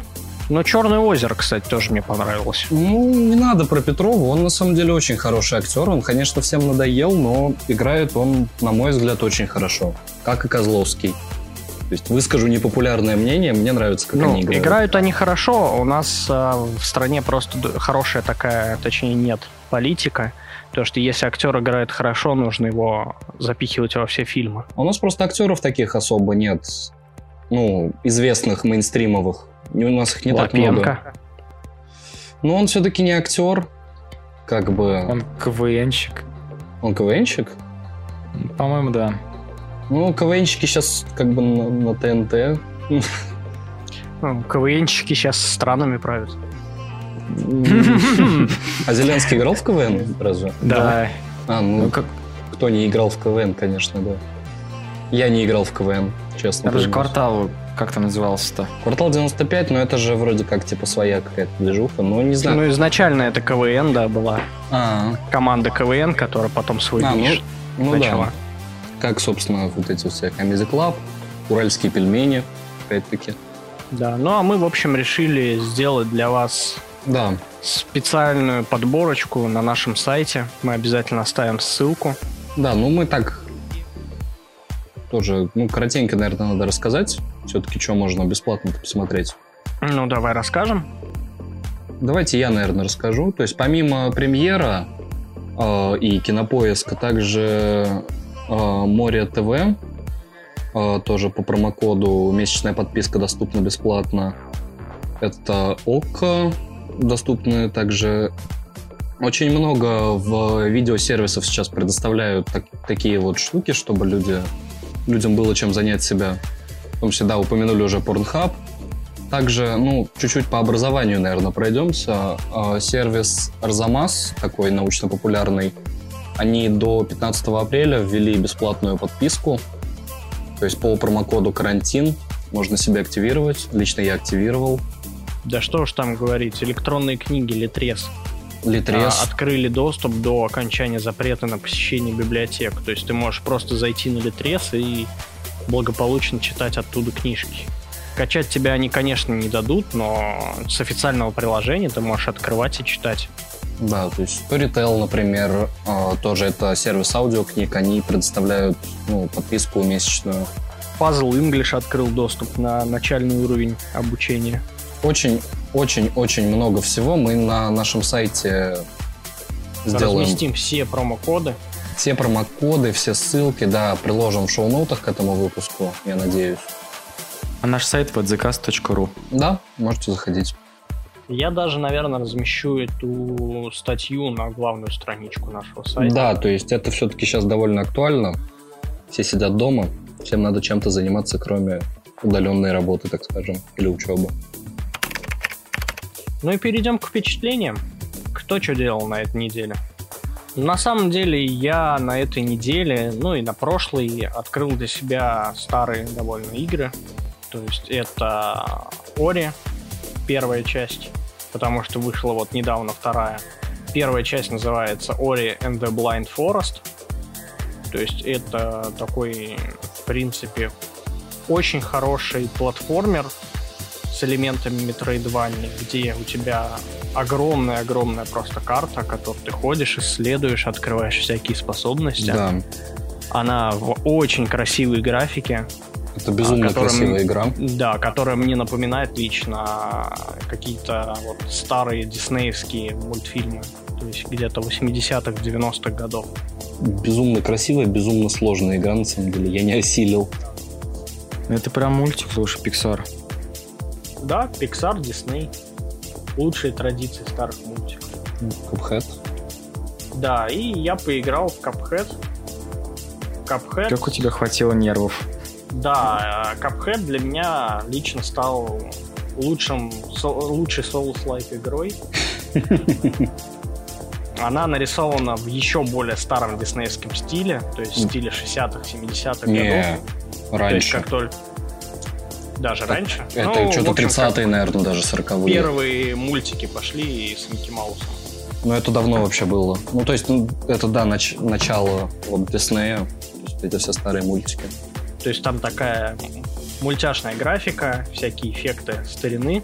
Ну, Черное озеро, кстати, тоже мне понравилось. Ну, не надо про Петрова, он на самом деле очень хороший актер, он, конечно, всем надоел, но играет он, на мой взгляд, очень хорошо, как и Козловский. То есть выскажу непопулярное мнение, мне нравится, как ну, они играют. играют они хорошо. У нас а, в стране просто хорошая такая, точнее, нет, политика. То, что если актер играет хорошо, нужно его запихивать во все фильмы. А У нас просто актеров таких особо нет, ну, известных, мейнстримовых. У нас их не так много. Лапенко. Но он все-таки не актер, как бы... Он КВНщик. Он КВНщик? По-моему, да. Ну, КВНщики сейчас как бы на, на ТНТ. Ну, КВНщики сейчас странами правят. А Зеленский играл в КВН разве? Да. А, Ну, ну, как... кто не играл в КВН, конечно, да. Я не играл в КВН, честно. Это же квартал, как там назывался-то? Квартал 95, но это же вроде как типа своя какая-то движуха, но не знаю. Ну, изначально это КВН, да, была А, команда КВН, которая потом свой а, ну, ну начала. да. Как, собственно, вот эти все Comedy Club, уральские пельмени, опять-таки. Да, ну а мы, в общем, решили сделать для вас Да, специальную подборочку на нашем сайте. Мы обязательно оставим ссылку. да, ну мы так тоже, ну, коротенько, наверное, надо рассказать. Все-таки, что можно бесплатно посмотреть. Ну, давай расскажем. Давайте я, наверное, расскажу. То есть помимо премьера э, и кинопоиска, также Море ТВ, э, тоже по промокоду месячная подписка доступна бесплатно. Это ОКО доступны также. Очень много в видеосервисов сейчас предоставляют так- такие вот штуки, чтобы люди, людям было чем занять себя. В том числе, да, упомянули уже Pornhub, также, ну, чуть-чуть по образованию, наверное, пройдемся. А, Сервис Арзамас, такой научно-популярный, они до 15 апреля ввели бесплатную подписку. То есть по промокоду «Карантин» можно себе активировать. Лично я активировал. Да что уж там говорить, электронные книги Литрес. Литрес. а, открыли доступ до окончания запрета на посещение библиотек. То есть ты можешь просто зайти на Литрес и благополучно читать оттуда книжки. Качать тебя они, конечно, не дадут, но с официального приложения ты можешь открывать и читать. Да, то есть Storytel, например, э, тоже это сервис аудиокниг, они предоставляют ну, подписку месячную. Puzzle English открыл доступ на начальный уровень обучения. Очень-очень-очень много всего мы на нашем сайте сделаем. Разместим все промокоды. Все промокоды, все ссылки, да, приложим в шоу-ноутах к этому выпуску, я надеюсь. А наш сайт whatthecast.ru. Да, можете заходить. Я даже, наверное, размещу эту статью на главную страничку нашего сайта. Да, то есть это все-таки сейчас довольно актуально. Все сидят дома, всем надо чем-то заниматься, кроме удаленной работы, так скажем, или учебы. Ну и перейдем к впечатлениям. Кто что делал на этой неделе? На самом деле я на этой неделе, ну и на прошлой, открыл для себя старые довольно игры. То есть это Ори, первая часть, потому что вышла вот недавно вторая. Первая часть называется Ori and the Blind Forest. То есть это такой, в принципе, очень хороший платформер с элементами Metroidvania, где у тебя огромная-огромная просто карта, которую ты ходишь, исследуешь, открываешь всякие способности. Да, Она в очень красивой графике, это безумно которым- красивая игра. да, которая мне напоминает лично какие-то вот старые диснеевские мультфильмы, то есть где-то 80-х, 90-х годов. Безумно красивая, безумно сложная игра, на самом деле. Я не осилил. Ну, Это прям мультик, слушай, Pixar. Да, Pixar, Disney. Лучшие традиции старых мультиков. Cuphead. Да, и я поиграл в Cuphead. Cuphead, Как у тебя хватило нервов? Да, э, Cuphead для меня лично стал лучшим, со- лучшей Souls-like игрой. Она нарисована в еще более старом диснеевском стиле, то есть в стиле 60-х, 70-х годов. Не, То есть раньше. как только... Даже раньше? Это Ну, что-то общем, как 30-е, наверное, даже 40-е. Первые мультики пошли с Микки Маусом. Ну, это давно вообще было. Ну, то есть, ну, это, да, нач- начало вот Диснея. То есть, эти все старые мультики. То есть там такая мультяшная графика, всякие эффекты старины.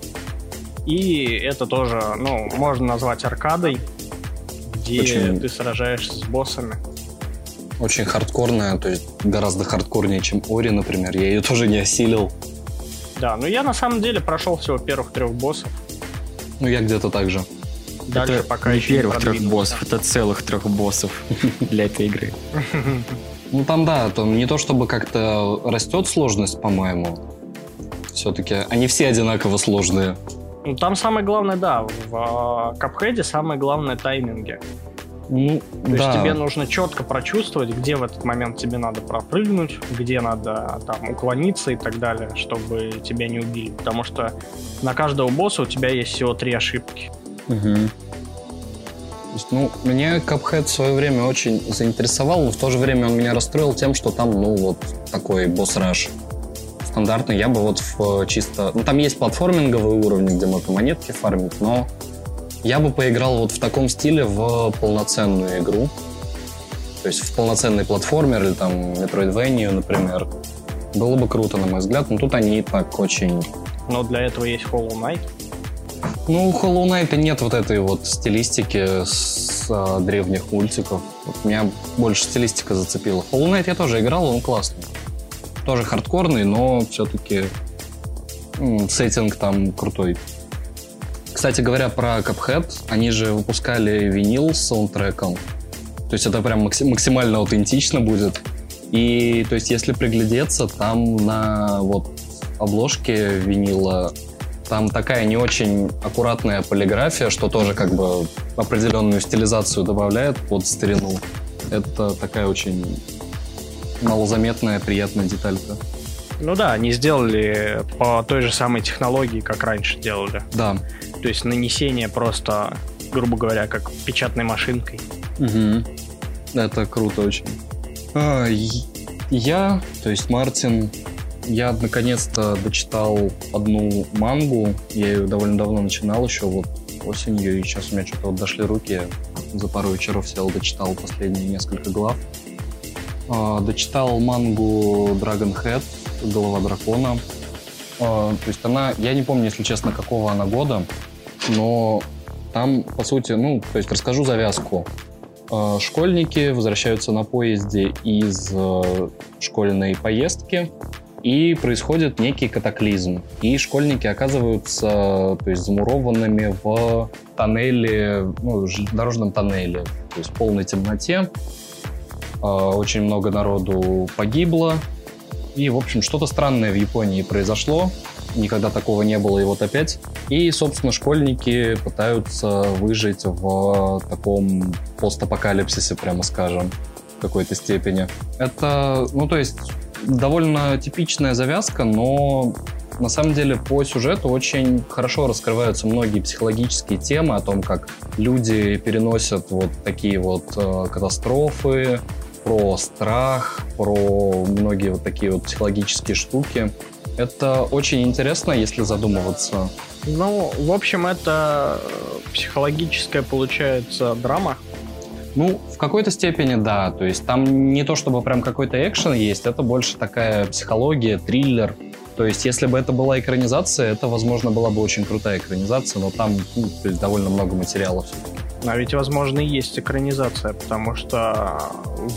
И это тоже, ну, можно назвать аркадой, где Очень- ты сражаешься с боссами. Очень хардкорная, то есть гораздо хардкорнее, чем Ори, например. Я ее тоже не осилил. Да, но я на самом деле прошел всего первых трех боссов. Ну, я где-то так же. Дальше это пока не еще первых не трех боссов, это целых трех боссов для этой игры. Ну, там, да, там не то чтобы как-то растет сложность, по-моему. Все-таки они все одинаково сложные. Ну, там самое главное, да, в Капхеде самое главное тайминги. Ну, То есть да. тебе нужно четко прочувствовать, где в этот момент тебе надо пропрыгнуть, где надо там уклониться и так далее, чтобы тебя не убили. Потому что на каждого босса у тебя есть всего три ошибки. Мгм. Ну, меня Cuphead в свое время очень заинтересовал, но в то же время он меня расстроил тем, что там, ну, вот такой босс-раш. Стандартный, я бы вот в э, чисто... Ну, там есть платформинговые уровни, где можно монетки фармить, но я бы поиграл вот в таком стиле в полноценную игру. То есть в полноценный платформер или там Metroidvania, например. Было бы круто, на мой взгляд, но тут они так очень Но для этого есть Hollow Knight. Ну, у Hollow Knight нет вот этой вот стилистики с а, древних мультиков. Вот меня больше стилистика зацепила. Hollow Knight я тоже играл, он классный. Тоже хардкорный, но все-таки сеттинг там крутой. Кстати говоря, про Cuphead, они же выпускали винил с саундтреком. То есть это прям макси- максимально аутентично будет. И то есть если приглядеться, там на вот обложке винила там такая не очень аккуратная полиграфия, что тоже как бы определенную стилизацию добавляет под старину. Это такая очень малозаметная, приятная деталька. Ну да, они сделали по той же самой технологии, как раньше делали. Да. То есть нанесение просто, грубо говоря, как печатной машинкой. Это круто очень. А, я, то есть Мартин, я наконец-то дочитал одну мангу. Я ее довольно давно начинал еще вот осенью, и сейчас у меня что-то вот дошли руки. За пару вечеров сел, дочитал последние несколько глав. А, дочитал мангу Dragon Head, Голова дракона. А, то есть она, я не помню, если честно, какого она года, но там, по сути, ну, то есть расскажу завязку. А, школьники возвращаются на поезде из э, школьной поездки, и происходит некий катаклизм. И школьники оказываются то есть, замурованными в тоннеле, ну, дорожном тоннеле, то есть в полной темноте. А, очень много народу погибло. И, в общем, что-то странное в Японии произошло. Никогда такого не было, и вот опять. И, собственно, школьники пытаются выжить в таком постапокалипсисе, прямо скажем, в какой-то степени. Это, ну, то есть, довольно типичная завязка, но на самом деле по сюжету очень хорошо раскрываются многие психологические темы о том, как люди переносят вот такие вот э, катастрофы, про страх, про многие вот такие вот психологические штуки. Это очень интересно, если задумываться. Ну, в общем, это психологическая, получается, драма. Ну, в какой-то степени да. То есть там не то чтобы прям какой-то экшен есть, это больше такая психология, триллер. То есть если бы это была экранизация, это, возможно, была бы очень крутая экранизация, но там ну, то есть довольно много материалов. А ведь, возможно, и есть экранизация, потому что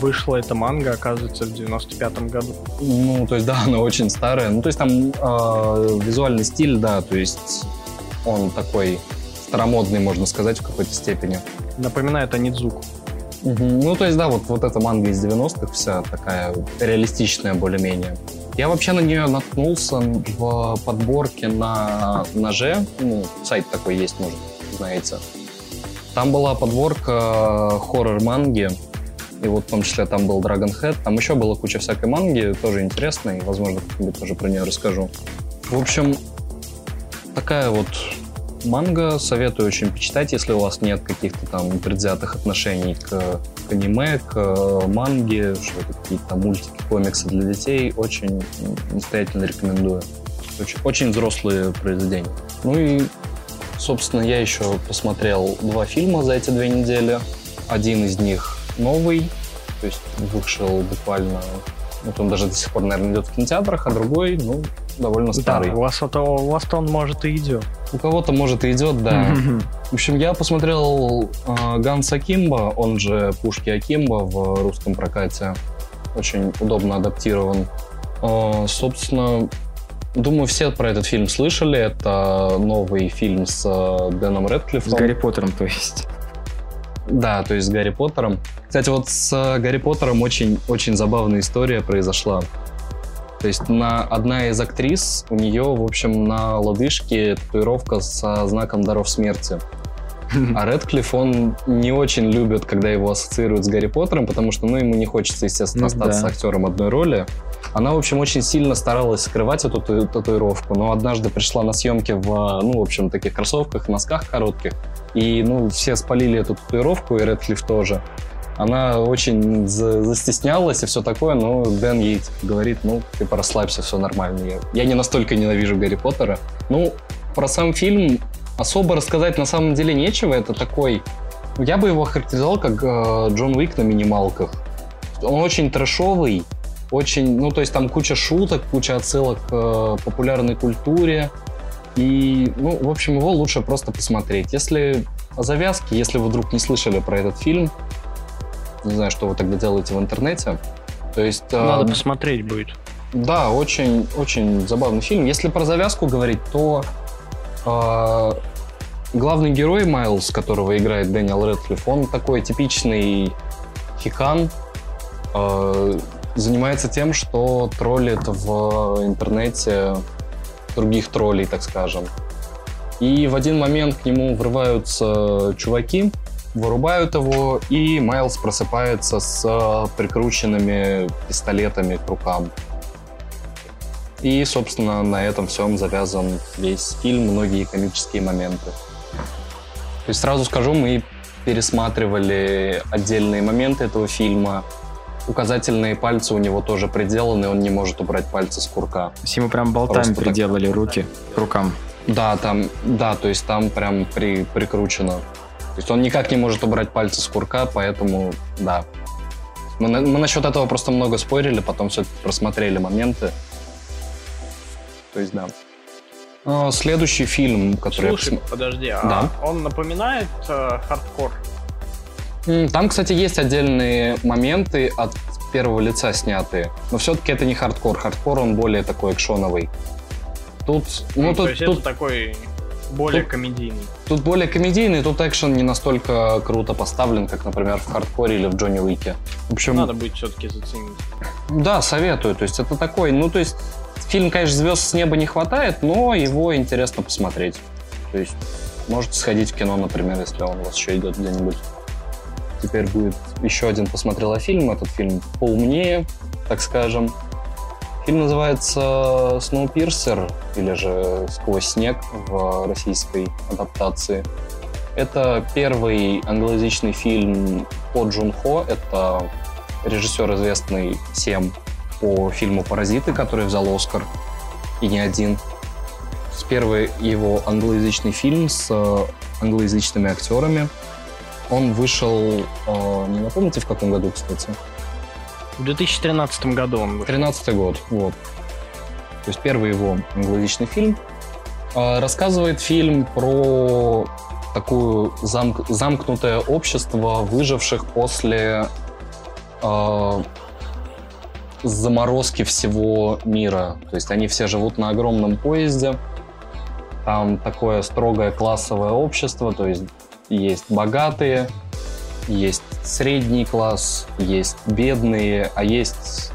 вышла эта манга, оказывается, в 95-м году. Ну, то есть, да, она очень старая. Ну, то есть там э, визуальный стиль, да, то есть он такой старомодный, можно сказать, в какой-то степени. Напоминает о Нидзуку. Угу. Ну, то есть, да, вот, вот эта манга из 90-х вся такая реалистичная более-менее. Я вообще на нее наткнулся в подборке на ноже. Ну, сайт такой есть, может, знаете. Там была подборка хоррор-манги. И вот в том числе там был Dragon Head. Там еще была куча всякой манги, тоже интересной. Возможно, как-нибудь тоже про нее расскажу. В общем, такая вот манга. Советую очень почитать, если у вас нет каких-то там предвзятых отношений к, к аниме, к э, манге, что какие-то мультики, комиксы для детей. Очень настоятельно рекомендую. Очень, очень взрослые произведения. Ну и, собственно, я еще посмотрел два фильма за эти две недели. Один из них новый, то есть вышел буквально вот он даже до сих пор, наверное, идет в кинотеатрах, а другой, ну, довольно старый. Да, у вас, это, у вас он может и идет. У кого-то может и идет, да. В общем, я посмотрел э, Ганс Акимба, он же Пушки Акимба в русском прокате. Очень удобно адаптирован. Э, собственно, думаю, все про этот фильм слышали. Это новый фильм с э, Дэном Редклиффом. С Гарри Поттером, то есть. Да, то есть с Гарри Поттером. Кстати, вот с э, Гарри Поттером очень, очень забавная история произошла. То есть на, одна из актрис, у нее, в общем, на лодыжке татуировка со знаком даров смерти. А Редклифф, он не очень любит, когда его ассоциируют с Гарри Поттером, потому что, ну, ему не хочется, естественно, ну, остаться да. актером одной роли. Она, в общем, очень сильно старалась скрывать эту татуировку, но однажды пришла на съемки в, ну, в общем, таких кроссовках, носках коротких, и, ну, все спалили эту татуировку, и Редклифф тоже. Она очень застеснялась и все такое, но Дэн ей говорит, ну, типа, расслабься, все нормально. Я, я не настолько ненавижу Гарри Поттера. Ну, про сам фильм особо рассказать на самом деле нечего. Это такой... Я бы его характеризовал как э, Джон Уик на минималках. Он очень трэшовый, очень... Ну, то есть там куча шуток, куча отсылок к э, популярной культуре. И, ну, в общем, его лучше просто посмотреть. Если о завязке, если вы вдруг не слышали про этот фильм, не знаю, что вы тогда делаете в интернете. То есть... Надо э, посмотреть будет. Да, очень, очень забавный фильм. Если про завязку говорить, то э, главный герой Майлз, которого играет Дэниел Редклифф, он такой типичный хикан, э, занимается тем, что троллит в интернете других троллей, так скажем. И в один момент к нему врываются чуваки, вырубают его, и Майлз просыпается с э, прикрученными пистолетами к рукам. И, собственно, на этом всем завязан весь фильм, многие комические моменты. То есть сразу скажу, мы пересматривали отдельные моменты этого фильма. Указательные пальцы у него тоже приделаны, он не может убрать пальцы с курка. Все мы прям болтами Просто приделали так... руки к рукам. Да, там, да, то есть там прям при, прикручено. То есть он никак не может убрать пальцы с курка, поэтому да. Мы, мы насчет этого просто много спорили, потом все просмотрели моменты. То есть да. А, Следующий фильм, который... я Слушай, подожди, а Да. он напоминает э, хардкор? Там, кстати, есть отдельные моменты от первого лица снятые. Но все-таки это не хардкор. Хардкор, он более такой экшоновый. Тут, ну, Ну, то тут, есть тут, это такой более тут- комедийный. тут более комедийный, тут экшен не настолько круто поставлен, как, например, в хардкоре или в Джонни Уике. В общем, Надо будет все-таки заценить. да, советую. То есть это такой, ну, то есть фильм, конечно, звезд с неба не хватает, но его интересно посмотреть. То есть можете сходить в кино, например, если он у вас еще идет где-нибудь. Теперь будет еще один посмотрела фильм. Этот фильм поумнее, так скажем. Фильм называется «Сноупирсер» или же «Сквозь снег» в российской адаптации. Это первый англоязычный фильм по Джун Хо. Это режиссер, известный всем по фильму «Паразиты», который взял Оскар, и не один. Первый его англоязычный фильм с англоязычными актерами. Он вышел, э, не напомните, в каком году, кстати? В 2013 году он вышел. 13 год, вот. То есть первый его англоязычный фильм. Э, Рассказывает фильм про такую замк- замкнутое общество выживших после э, заморозки всего мира. То есть они все живут на огромном поезде. Там такое строгое классовое общество, то есть есть богатые, есть средний класс, есть бедные, а есть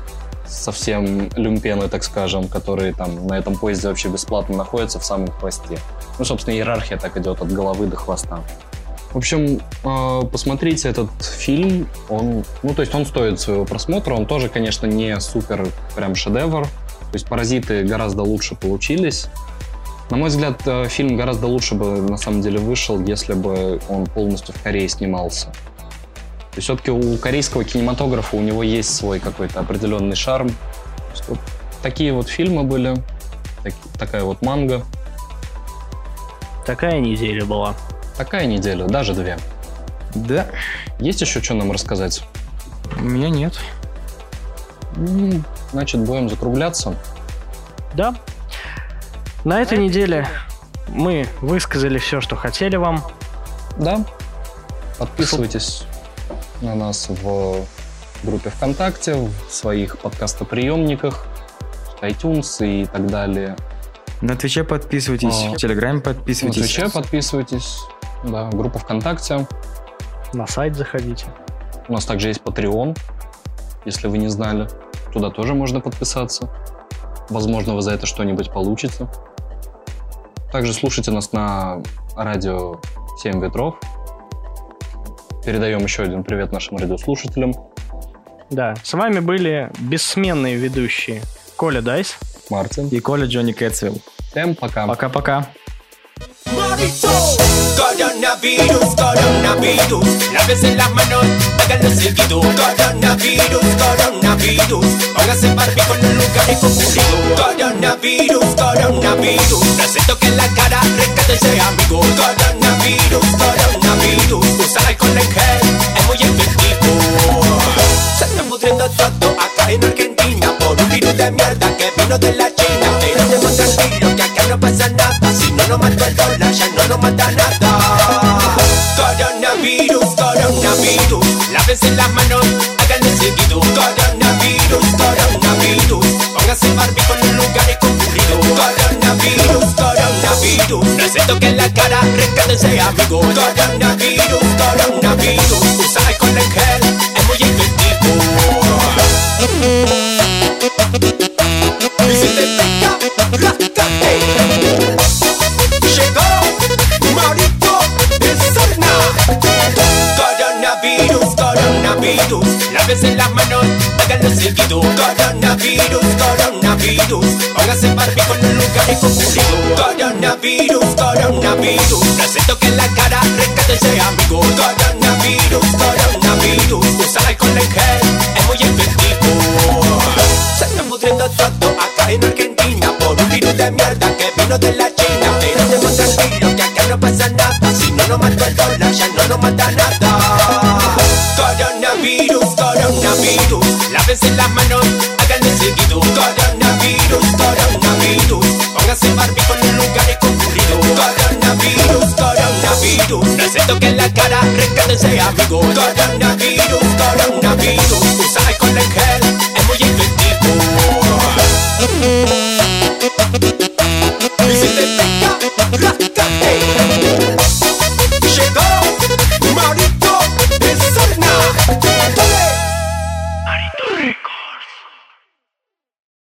совсем люмпены, так скажем, которые там на этом поезде вообще бесплатно находятся в самом хвосте. Ну, собственно, иерархия так идет от головы до хвоста. В общем, э, посмотрите этот фильм. Он, ну, то есть он стоит своего просмотра. Он тоже, конечно, не супер прям шедевр. То есть «Паразиты» гораздо лучше получились. На мой взгляд, э, фильм гораздо лучше бы на самом деле вышел, если бы он полностью в Корее снимался. То есть все-таки у корейского кинематографа у него есть свой какой-то определенный шарм. Вот такие вот фильмы были, так- такая вот манга. Такая неделя была. Такая неделя, даже две. Да, Есть еще что нам рассказать? у меня нет. М, Значит, будем закругляться. Да. На этой неделе мы высказали все, что хотели вам. Да. Подписывайтесь на нас в группе ВКонтакте, в своих подкастоприемниках, iTunes и так далее. На Твиче подписывайтесь, А. в Телеграме На подписывайтесь. Твиче подписывайтесь. Да, группа ВКонтакте. На сайт заходите. У нас также есть Patreon, если вы не знали. Туда тоже можно подписаться. Возможно, вы за это что-нибудь получите. Также слушайте нас на радио 7 ветров. Передаем еще один привет нашим радиослушателям. Да. С вами были бессменные ведущие Коля Дайс. Мартин. И Коля Джонни Кэтсвилл. Всем пока. Пока-пока. Coronavirus, coronavirus, lávese las manos, háganlo seguido. Coronavirus, coronavirus, póngase barbijo en los lugares concurridos. Coronavirus, coronavirus, no se toquen la cara, rescátense amigos. Coronavirus, coronavirus, usa alcohol en gel, es muy efectivo. Se está pudriendo todo acá en Argentina por un virus de mierda que vino de la China. Pero estemos tranquilos que acá no pasa nada. Si no nos mata el dólar, ya no nos mata nada. Coronavirus, coronavirus, lávense las manos,